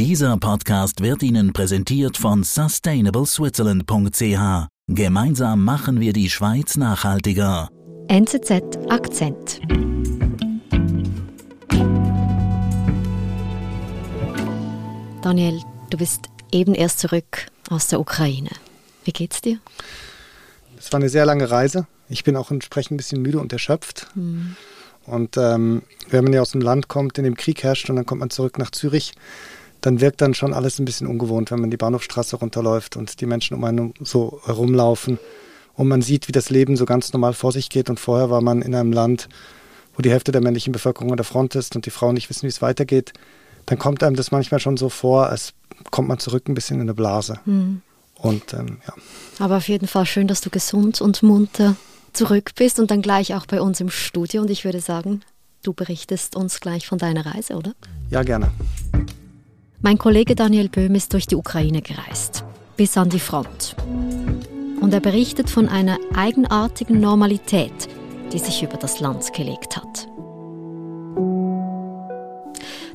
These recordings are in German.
Dieser Podcast wird Ihnen präsentiert von sustainableswitzerland.ch. Gemeinsam machen wir die Schweiz nachhaltiger. NZZ Akzent. Daniel, du bist eben erst zurück aus der Ukraine. Wie geht's dir? Es war eine sehr lange Reise. Ich bin auch entsprechend ein bisschen müde und erschöpft. Hm. Und ähm, wenn man ja aus einem Land kommt, in dem Krieg herrscht und dann kommt man zurück nach Zürich, dann wirkt dann schon alles ein bisschen ungewohnt, wenn man die Bahnhofstraße runterläuft und die Menschen um einen so herumlaufen und man sieht, wie das Leben so ganz normal vor sich geht. Und vorher war man in einem Land, wo die Hälfte der männlichen Bevölkerung an der Front ist und die Frauen nicht wissen, wie es weitergeht. Dann kommt einem das manchmal schon so vor, als kommt man zurück ein bisschen in eine Blase. Hm. Und ähm, ja. Aber auf jeden Fall schön, dass du gesund und munter zurück bist und dann gleich auch bei uns im Studio. Und ich würde sagen, du berichtest uns gleich von deiner Reise, oder? ja, gerne. Mein Kollege Daniel Böhm ist durch die Ukraine gereist, bis an die Front. Und er berichtet von einer eigenartigen Normalität, die sich über das Land gelegt hat.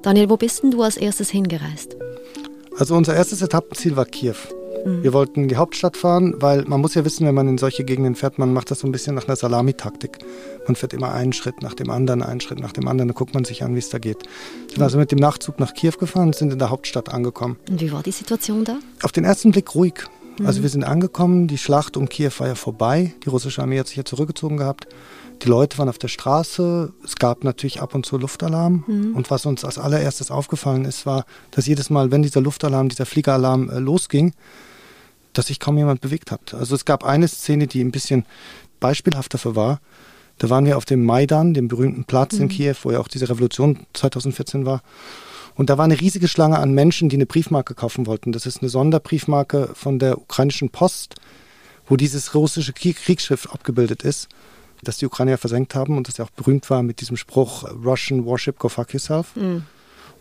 Daniel, wo bist denn du als erstes hingereist? Also unser erstes Etappenziel war Kiew. Wir wollten in die Hauptstadt fahren, weil man muss ja wissen, wenn man in solche Gegenden fährt, man macht das so ein bisschen nach einer Salamitaktik. Man fährt immer einen Schritt nach dem anderen, einen Schritt nach dem anderen, dann guckt man sich an, wie es da geht. Wir sind also mit dem Nachtzug nach Kiew gefahren und sind in der Hauptstadt angekommen. Und wie war die Situation da? Auf den ersten Blick ruhig. Also wir sind angekommen, die Schlacht um Kiew war ja vorbei, die russische Armee hat sich ja zurückgezogen gehabt. Die Leute waren auf der Straße, es gab natürlich ab und zu Luftalarm. Und was uns als allererstes aufgefallen ist, war, dass jedes Mal, wenn dieser Luftalarm, dieser Fliegeralarm äh, losging, dass sich kaum jemand bewegt hat. Also es gab eine Szene, die ein bisschen beispielhaft dafür war. Da waren wir auf dem Maidan, dem berühmten Platz in Kiew, wo ja auch diese Revolution 2014 war. Und da war eine riesige Schlange an Menschen, die eine Briefmarke kaufen wollten. Das ist eine Sonderbriefmarke von der ukrainischen Post, wo dieses russische Krieg Kriegsschiff abgebildet ist, das die Ukrainer versenkt haben und das ja auch berühmt war mit diesem Spruch Russian Warship, go fuck yourself.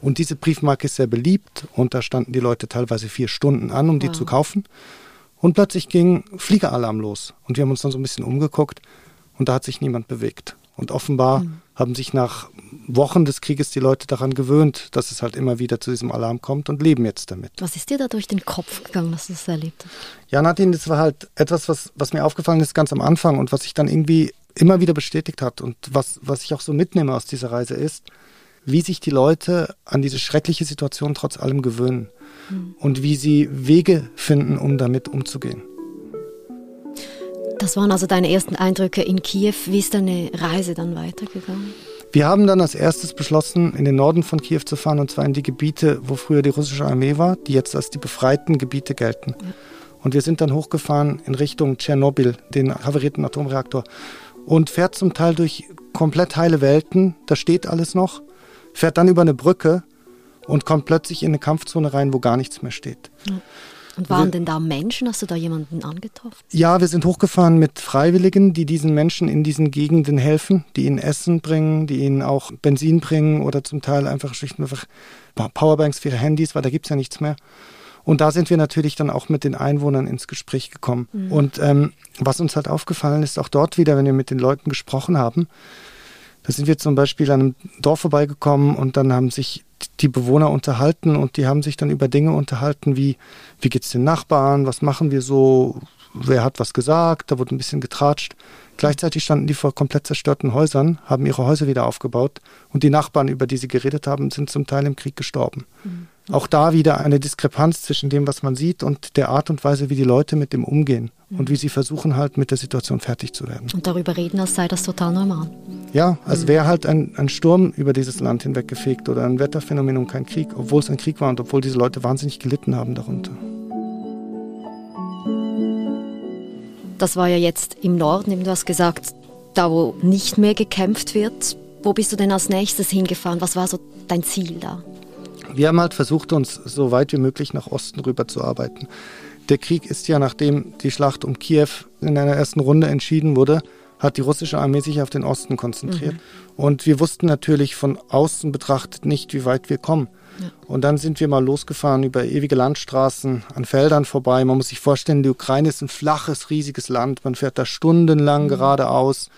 Und diese Briefmarke ist sehr beliebt und da standen die Leute teilweise vier Stunden an, um die zu kaufen. Und plötzlich ging Fliegeralarm los. Und wir haben uns dann so ein bisschen umgeguckt und da hat sich niemand bewegt. Und offenbar haben sich nach Wochen des Krieges die Leute daran gewöhnt, dass es halt immer wieder zu diesem Alarm kommt und leben jetzt damit. Was ist dir da durch den Kopf gegangen, dass du das erlebt hast? Ja, Nadine, das war halt etwas, was, was mir aufgefallen ist ganz am Anfang und was sich dann irgendwie immer wieder bestätigt hat und was, was ich auch so mitnehme aus dieser Reise ist, wie sich die Leute an diese schreckliche Situation trotz allem gewöhnen und wie sie Wege finden, um damit umzugehen. Das waren also deine ersten Eindrücke in Kiew. Wie ist deine Reise dann weitergegangen? Wir haben dann als erstes beschlossen, in den Norden von Kiew zu fahren, und zwar in die Gebiete, wo früher die russische Armee war, die jetzt als die befreiten Gebiete gelten. Und wir sind dann hochgefahren in Richtung Tschernobyl, den havarierten Atomreaktor, und fährt zum Teil durch komplett heile Welten, da steht alles noch, fährt dann über eine Brücke und kommt plötzlich in eine Kampfzone rein, wo gar nichts mehr steht. Und waren Wir- denn da Menschen? Hast du da jemanden angetroffen? Ja, wir sind hochgefahren mit Freiwilligen, die diesen Menschen in diesen Gegenden helfen, die ihnen Essen bringen, die ihnen auch Benzin bringen oder zum Teil einfach schlicht und einfach Powerbanks für ihre Handys, weil da gibt's ja nichts mehr. Und da sind wir natürlich dann auch mit den Einwohnern ins Gespräch gekommen. Und ähm, was uns halt aufgefallen ist, auch dort wieder, wenn wir mit den Leuten gesprochen haben, da sind wir zum Beispiel an einem Dorf vorbeigekommen und dann haben sich die Bewohner unterhalten und die haben sich dann über Dinge unterhalten wie, wie geht's den Nachbarn, was machen wir so, wer hat was gesagt, da wurde ein bisschen getratscht. Gleichzeitig standen die vor komplett zerstörten Häusern, haben ihre Häuser wieder aufgebaut und die Nachbarn, über die sie geredet haben, sind zum Teil im Krieg gestorben. Auch da wieder eine Diskrepanz zwischen dem, was man sieht und der Art und Weise, wie die Leute mit dem umgehen und wie sie versuchen halt mit der Situation fertig zu werden. Und darüber reden, als sei das total normal. Ja, als wäre halt ein, ein Sturm über dieses Land hinweggefegt oder ein Wetterphänomen und kein Krieg, obwohl es ein Krieg war und obwohl diese Leute wahnsinnig gelitten haben darunter. Das war ja jetzt im Norden, eben du hast gesagt, da wo nicht mehr gekämpft wird. Wo bist du denn als nächstes hingefahren? Was war so dein Ziel da? Wir haben halt versucht, uns so weit wie möglich nach Osten rüber zu arbeiten. Der Krieg ist ja, nachdem die Schlacht um Kiew in einer ersten Runde entschieden wurde, hat die russische Armee sich auf den Osten konzentriert. Und wir wussten natürlich von außen betrachtet nicht, wie weit wir kommen. Und dann sind wir mal losgefahren über ewige Landstraßen an Feldern vorbei. Man muss sich vorstellen, die Ukraine ist ein flaches, riesiges Land. Man fährt da stundenlang geradeaus.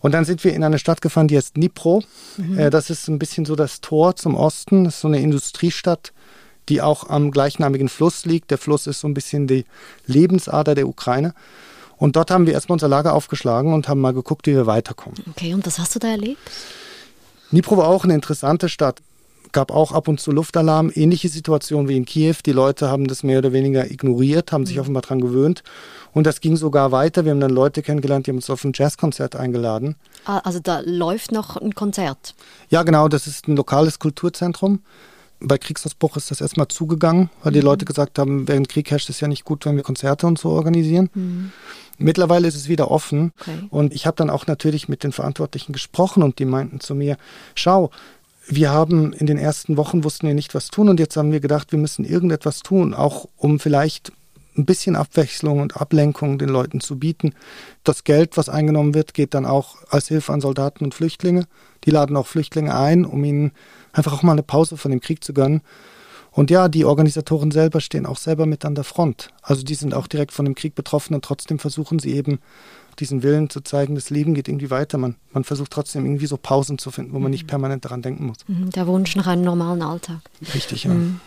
Und dann sind wir in eine Stadt gefahren, die heißt Dnipro. Äh, das ist ein bisschen so das Tor zum Osten. Das ist so eine Industriestadt, die auch am gleichnamigen Fluss liegt. Der Fluss ist so ein bisschen die Lebensader der Ukraine. Und dort haben wir erstmal unser Lager aufgeschlagen und haben mal geguckt, wie wir weiterkommen. Okay, und was hast du da erlebt? Dnipro war auch eine interessante Stadt. Gab auch ab und zu Luftalarm, ähnliche Situation wie in Kiew. Die Leute haben das mehr oder weniger ignoriert, haben sich mhm. offenbar daran gewöhnt. Und das ging sogar weiter. Wir haben dann Leute kennengelernt, die haben uns auf ein Jazzkonzert eingeladen. Ah, also da läuft noch ein Konzert? Ja, genau. Das ist ein lokales Kulturzentrum. Bei Kriegsausbruch ist das erstmal zugegangen, weil mhm. die Leute gesagt haben, während Krieg herrscht es ja nicht gut, wenn wir Konzerte und so organisieren. Mhm. Mittlerweile ist es wieder offen okay. und ich habe dann auch natürlich mit den Verantwortlichen gesprochen und die meinten zu mir, schau, wir haben in den ersten Wochen wussten wir nicht, was tun und jetzt haben wir gedacht, wir müssen irgendetwas tun, auch um vielleicht ein bisschen Abwechslung und Ablenkung den Leuten zu bieten. Das Geld, was eingenommen wird, geht dann auch als Hilfe an Soldaten und Flüchtlinge. Die laden auch Flüchtlinge ein, um ihnen einfach auch mal eine Pause von dem Krieg zu gönnen. Und ja, die Organisatoren selber stehen auch selber mit an der Front. Also die sind auch direkt von dem Krieg betroffen und trotzdem versuchen sie eben diesen Willen zu zeigen, das Leben geht irgendwie weiter. Man, man versucht trotzdem irgendwie so Pausen zu finden, wo man nicht mhm. permanent daran denken muss. Mhm, der Wunsch nach einem normalen Alltag. Richtig, ja. Mhm.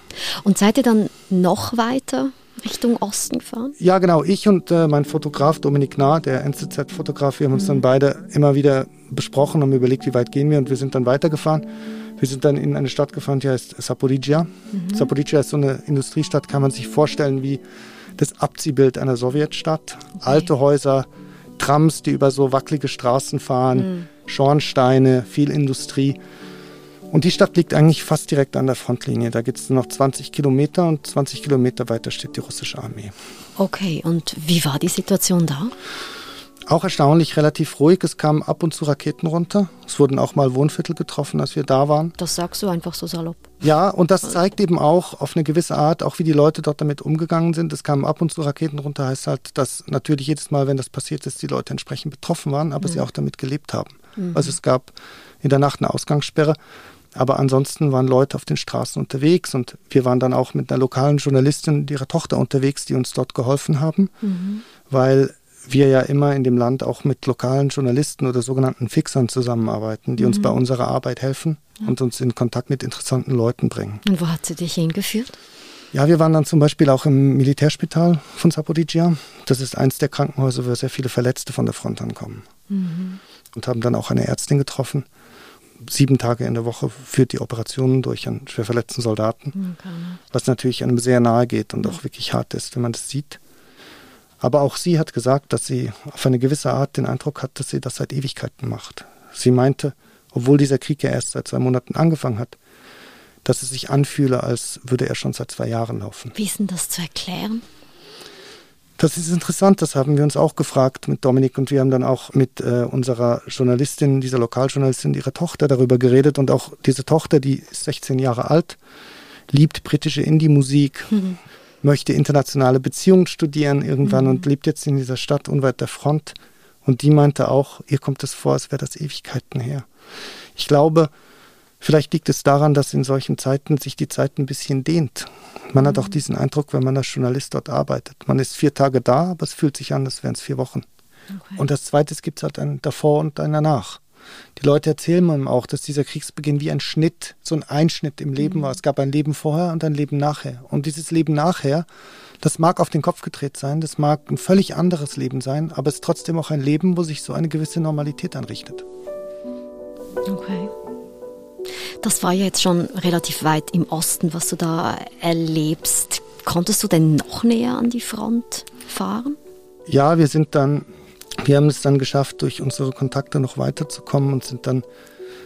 Und seid ihr dann noch weiter Richtung Osten gefahren? Ja, genau. Ich und äh, mein Fotograf Dominik Nah, der NZZ-Fotograf, wir haben uns mhm. dann beide immer wieder besprochen und überlegt, wie weit gehen wir und wir sind dann weitergefahren. Wir sind dann in eine Stadt gefahren, die heißt Saporizhia. Mhm. Saporizhia ist so eine Industriestadt, kann man sich vorstellen wie das Abziehbild einer Sowjetstadt. Okay. Alte Häuser, Trams, die über so wackelige Straßen fahren, mhm. Schornsteine, viel Industrie. Und die Stadt liegt eigentlich fast direkt an der Frontlinie. Da geht es noch 20 Kilometer und 20 Kilometer weiter steht die russische Armee. Okay, und wie war die Situation da? Auch erstaunlich relativ ruhig. Es kamen ab und zu Raketen runter. Es wurden auch mal Wohnviertel getroffen, als wir da waren. Das sagst du einfach so salopp. Ja, und das zeigt eben auch auf eine gewisse Art, auch wie die Leute dort damit umgegangen sind. Es kamen ab und zu Raketen runter, heißt halt, dass natürlich jedes Mal, wenn das passiert ist, die Leute entsprechend betroffen waren, aber mhm. sie auch damit gelebt haben. Mhm. Also es gab in der Nacht eine Ausgangssperre. Aber ansonsten waren Leute auf den Straßen unterwegs und wir waren dann auch mit einer lokalen Journalistin und ihrer Tochter unterwegs, die uns dort geholfen haben, mhm. weil wir ja immer in dem Land auch mit lokalen Journalisten oder sogenannten Fixern zusammenarbeiten, die mhm. uns bei unserer Arbeit helfen ja. und uns in Kontakt mit interessanten Leuten bringen. Und wo hat sie dich hingeführt? Ja, wir waren dann zum Beispiel auch im Militärspital von Saporizhia. Das ist eins der Krankenhäuser, wo sehr viele Verletzte von der Front ankommen. Mhm. Und haben dann auch eine Ärztin getroffen. Sieben Tage in der Woche führt die Operationen durch an schwer verletzten Soldaten. Okay. Was natürlich einem sehr nahe geht und auch wirklich hart ist, wenn man das sieht. Aber auch sie hat gesagt, dass sie auf eine gewisse Art den Eindruck hat, dass sie das seit Ewigkeiten macht. Sie meinte, obwohl dieser Krieg ja erst seit zwei Monaten angefangen hat, dass es sich anfühle, als würde er schon seit zwei Jahren laufen. Wie ist denn das zu erklären? Das ist interessant, das haben wir uns auch gefragt mit Dominik und wir haben dann auch mit äh, unserer Journalistin, dieser Lokaljournalistin, ihrer Tochter darüber geredet und auch diese Tochter, die ist 16 Jahre alt, liebt britische Indie-Musik, mhm möchte internationale Beziehungen studieren irgendwann mhm. und lebt jetzt in dieser Stadt unweit der Front. Und die meinte auch, ihr kommt es vor, als wäre das Ewigkeiten her. Ich glaube, vielleicht liegt es daran, dass in solchen Zeiten sich die Zeit ein bisschen dehnt. Man mhm. hat auch mhm. diesen Eindruck, wenn man als Journalist dort arbeitet. Man ist vier Tage da, aber es fühlt sich an, als wären es vier Wochen. Okay. Und das Zweite, es gibt halt ein davor und ein danach. Die Leute erzählen mir auch, dass dieser Kriegsbeginn wie ein Schnitt, so ein Einschnitt im Leben mhm. war. Es gab ein Leben vorher und ein Leben nachher. Und dieses Leben nachher, das mag auf den Kopf gedreht sein, das mag ein völlig anderes Leben sein, aber es ist trotzdem auch ein Leben, wo sich so eine gewisse Normalität anrichtet. Okay. Das war ja jetzt schon relativ weit im Osten, was du da erlebst. Konntest du denn noch näher an die Front fahren? Ja, wir sind dann wir haben es dann geschafft, durch unsere Kontakte noch weiterzukommen und sind dann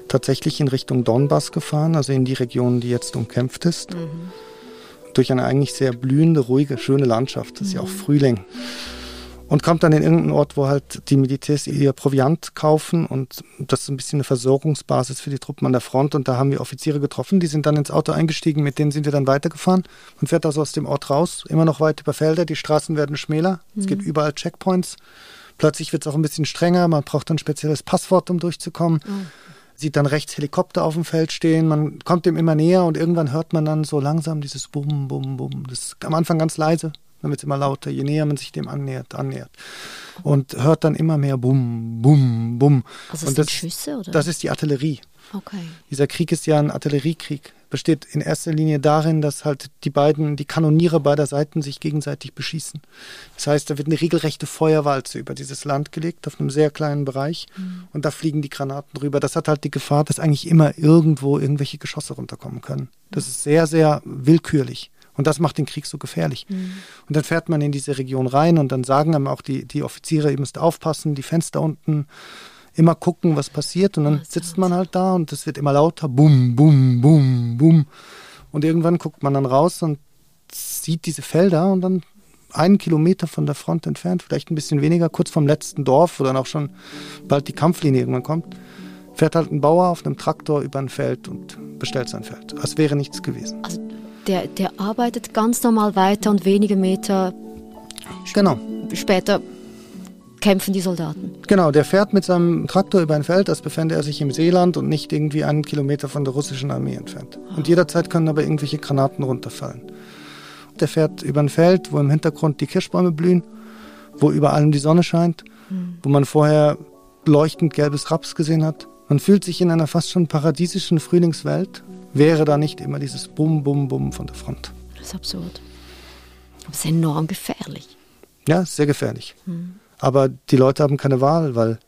tatsächlich in Richtung Donbass gefahren, also in die Region, die jetzt umkämpft ist. Mhm. Durch eine eigentlich sehr blühende, ruhige, schöne Landschaft. Das ist mhm. ja auch mhm. Frühling. Und kommt dann in irgendeinen Ort, wo halt die Militärs ihr Proviant kaufen und das ist ein bisschen eine Versorgungsbasis für die Truppen an der Front. Und da haben wir Offiziere getroffen, die sind dann ins Auto eingestiegen, mit denen sind wir dann weitergefahren. Man fährt also aus dem Ort raus, immer noch weit über Felder, die Straßen werden schmäler, mhm. es gibt überall Checkpoints. Plötzlich wird es auch ein bisschen strenger, man braucht ein spezielles Passwort, um durchzukommen. Mhm. Sieht dann rechts Helikopter auf dem Feld stehen, man kommt dem immer näher und irgendwann hört man dann so langsam dieses Bum, Bum, Bum. Das ist am Anfang ganz leise, dann wird es immer lauter, je näher man sich dem annähert, annähert. Und hört dann immer mehr Bum, Bum, Bum. Also und das, Schüsse, oder? das ist die Artillerie. Okay. Dieser Krieg ist ja ein Artilleriekrieg. Besteht in erster Linie darin, dass halt die beiden, die Kanoniere beider Seiten sich gegenseitig beschießen. Das heißt, da wird eine regelrechte Feuerwalze über dieses Land gelegt, auf einem sehr kleinen Bereich. Mhm. Und da fliegen die Granaten drüber. Das hat halt die Gefahr, dass eigentlich immer irgendwo irgendwelche Geschosse runterkommen können. Das ist sehr, sehr willkürlich. Und das macht den Krieg so gefährlich. Mhm. Und dann fährt man in diese Region rein und dann sagen einem auch die, die Offiziere, ihr müsst aufpassen, die Fenster unten immer gucken, was passiert. Und dann sitzt man halt da und es wird immer lauter. Bum, bum, bum, bum. Und irgendwann guckt man dann raus und sieht diese Felder und dann einen Kilometer von der Front entfernt, vielleicht ein bisschen weniger, kurz vom letzten Dorf, wo dann auch schon bald die Kampflinie irgendwann kommt, fährt halt ein Bauer auf einem Traktor über ein Feld und bestellt sein Feld. Als wäre nichts gewesen. Also der, der arbeitet ganz normal weiter und wenige Meter genau. später kämpfen die Soldaten. Genau, der fährt mit seinem Traktor über ein Feld, als befände er sich im Seeland und nicht irgendwie einen Kilometer von der russischen Armee entfernt. Und jederzeit können aber irgendwelche Granaten runterfallen. Der fährt über ein Feld, wo im Hintergrund die Kirschbäume blühen, wo über allem die Sonne scheint, mhm. wo man vorher leuchtend gelbes Raps gesehen hat. Man fühlt sich in einer fast schon paradiesischen Frühlingswelt, wäre da nicht immer dieses Bum, Bum, Bum von der Front. Das ist absurd. Aber es ist enorm gefährlich. Ja, sehr gefährlich. Mhm. Aber die Leute haben keine Wahl, weil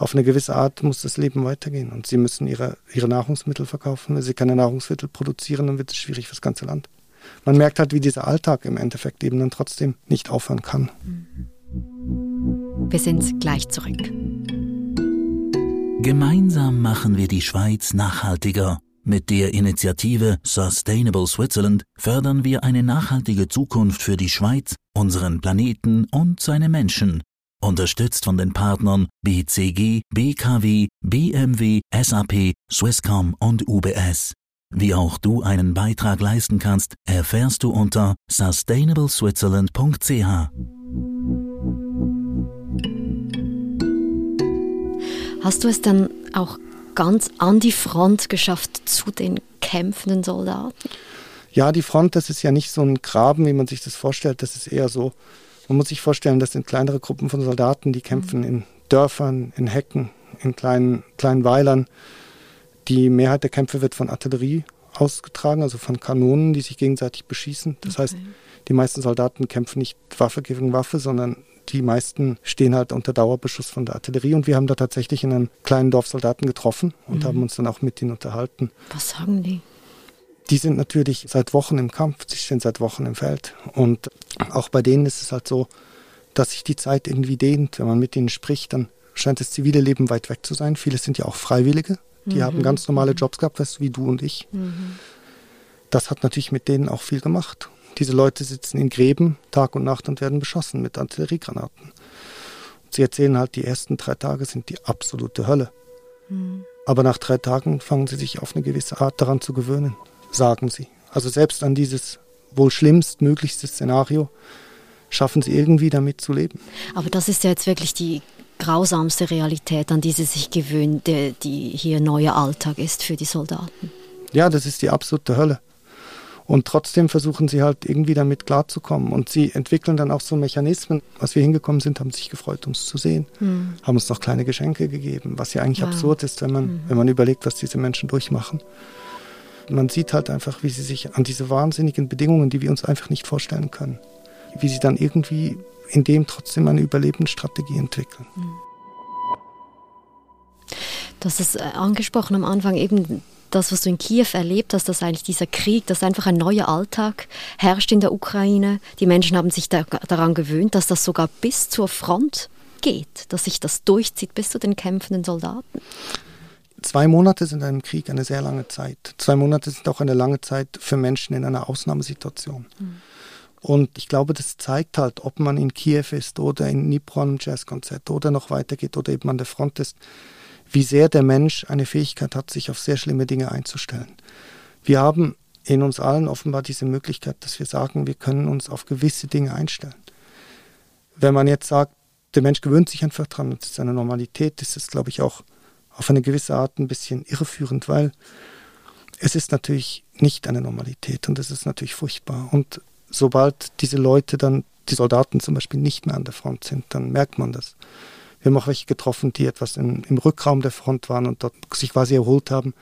auf eine gewisse Art muss das Leben weitergehen und sie müssen ihre, ihre Nahrungsmittel verkaufen. Wenn sie keine Nahrungsmittel produzieren, dann wird es schwierig für das ganze Land. Man merkt halt, wie dieser Alltag im Endeffekt eben dann trotzdem nicht aufhören kann. Wir sind gleich zurück. Gemeinsam machen wir die Schweiz nachhaltiger. Mit der Initiative Sustainable Switzerland fördern wir eine nachhaltige Zukunft für die Schweiz, unseren Planeten und seine Menschen unterstützt von den Partnern BCG, BKW, BMW, SAP, Swisscom und UBS. Wie auch du einen Beitrag leisten kannst, erfährst du unter sustainableswitzerland.ch. Hast du es dann auch ganz an die Front geschafft zu den kämpfenden Soldaten? Ja, die Front, das ist ja nicht so ein Graben, wie man sich das vorstellt. Das ist eher so man muss sich vorstellen, das sind kleinere Gruppen von Soldaten, die kämpfen in Dörfern, in Hecken, in kleinen, kleinen Weilern. Die Mehrheit der Kämpfe wird von Artillerie ausgetragen, also von Kanonen, die sich gegenseitig beschießen. Das okay. heißt, die meisten Soldaten kämpfen nicht Waffe gegen Waffe, sondern die meisten stehen halt unter Dauerbeschuss von der Artillerie. Und wir haben da tatsächlich in einem kleinen Dorf Soldaten getroffen und mhm. haben uns dann auch mit ihnen unterhalten. Was sagen die? Die sind natürlich seit Wochen im Kampf, sie sind seit Wochen im Feld. Und auch bei denen ist es halt so, dass sich die Zeit irgendwie dehnt. Wenn man mit ihnen spricht, dann scheint das zivile Leben weit weg zu sein. Viele sind ja auch Freiwillige, die mhm. haben ganz normale Jobs gehabt, weißt du, wie du und ich. Mhm. Das hat natürlich mit denen auch viel gemacht. Diese Leute sitzen in Gräben Tag und Nacht und werden beschossen mit Artilleriegranaten. Sie erzählen halt, die ersten drei Tage sind die absolute Hölle. Mhm. Aber nach drei Tagen fangen sie sich auf eine gewisse Art daran zu gewöhnen sagen sie. Also selbst an dieses wohl schlimmstmöglichste Szenario schaffen sie irgendwie damit zu leben. Aber das ist ja jetzt wirklich die grausamste Realität, an die sie sich gewöhnen, die, die hier neuer Alltag ist für die Soldaten. Ja, das ist die absolute Hölle. Und trotzdem versuchen sie halt irgendwie damit klarzukommen. Und sie entwickeln dann auch so Mechanismen. Als wir hingekommen sind, haben sich gefreut, uns zu sehen, hm. haben uns noch kleine Geschenke gegeben, was ja eigentlich wow. absurd ist, wenn man, mhm. wenn man überlegt, was diese Menschen durchmachen man sieht halt einfach, wie sie sich an diese wahnsinnigen Bedingungen, die wir uns einfach nicht vorstellen können, wie sie dann irgendwie in dem trotzdem eine Überlebensstrategie entwickeln. Hast es äh, angesprochen am Anfang eben das, was du in Kiew erlebt hast, dass eigentlich dieser Krieg, dass einfach ein neuer Alltag herrscht in der Ukraine. Die Menschen haben sich da, daran gewöhnt, dass das sogar bis zur Front geht, dass sich das durchzieht bis zu den kämpfenden Soldaten. Zwei Monate sind in einem Krieg eine sehr lange Zeit. Zwei Monate sind auch eine lange Zeit für Menschen in einer Ausnahmesituation. Mhm. Und ich glaube, das zeigt halt, ob man in Kiew ist oder in Nipron im Jazzkonzert oder noch weitergeht oder eben an der Front ist, wie sehr der Mensch eine Fähigkeit hat, sich auf sehr schlimme Dinge einzustellen. Wir haben in uns allen offenbar diese Möglichkeit, dass wir sagen, wir können uns auf gewisse Dinge einstellen. Wenn man jetzt sagt, der Mensch gewöhnt sich einfach dran, das ist eine Normalität, ist es, glaube ich, auch auf eine gewisse Art ein bisschen irreführend, weil es ist natürlich nicht eine Normalität und es ist natürlich furchtbar. Und sobald diese Leute dann, die Soldaten zum Beispiel nicht mehr an der Front sind, dann merkt man das. Wir haben auch welche getroffen, die etwas in, im Rückraum der Front waren und dort sich quasi erholt haben.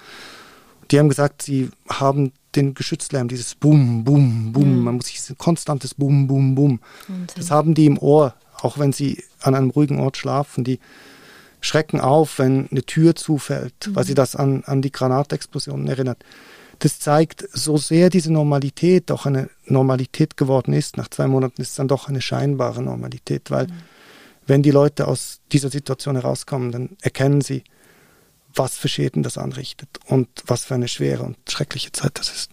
Die haben gesagt, sie haben den Geschützlärm, dieses Boom, Boom, Boom, mhm. man muss sich ein konstantes Boom, Boom, Boom. Das haben die im Ohr, auch wenn sie an einem ruhigen Ort schlafen. Die schrecken auf, wenn eine Tür zufällt, mhm. weil sie das an, an die Granatexplosionen erinnert. Das zeigt, so sehr diese Normalität auch eine Normalität geworden ist, nach zwei Monaten ist es dann doch eine scheinbare Normalität, weil mhm. wenn die Leute aus dieser Situation herauskommen, dann erkennen sie, was für Schäden das anrichtet und was für eine schwere und schreckliche Zeit das ist.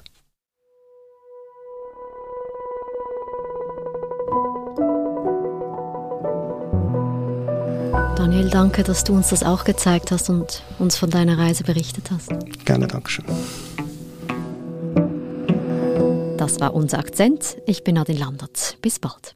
Daniel, danke, dass du uns das auch gezeigt hast und uns von deiner Reise berichtet hast. Gerne, Dankeschön. Das war unser Akzent. Ich bin Adin Landert. Bis bald.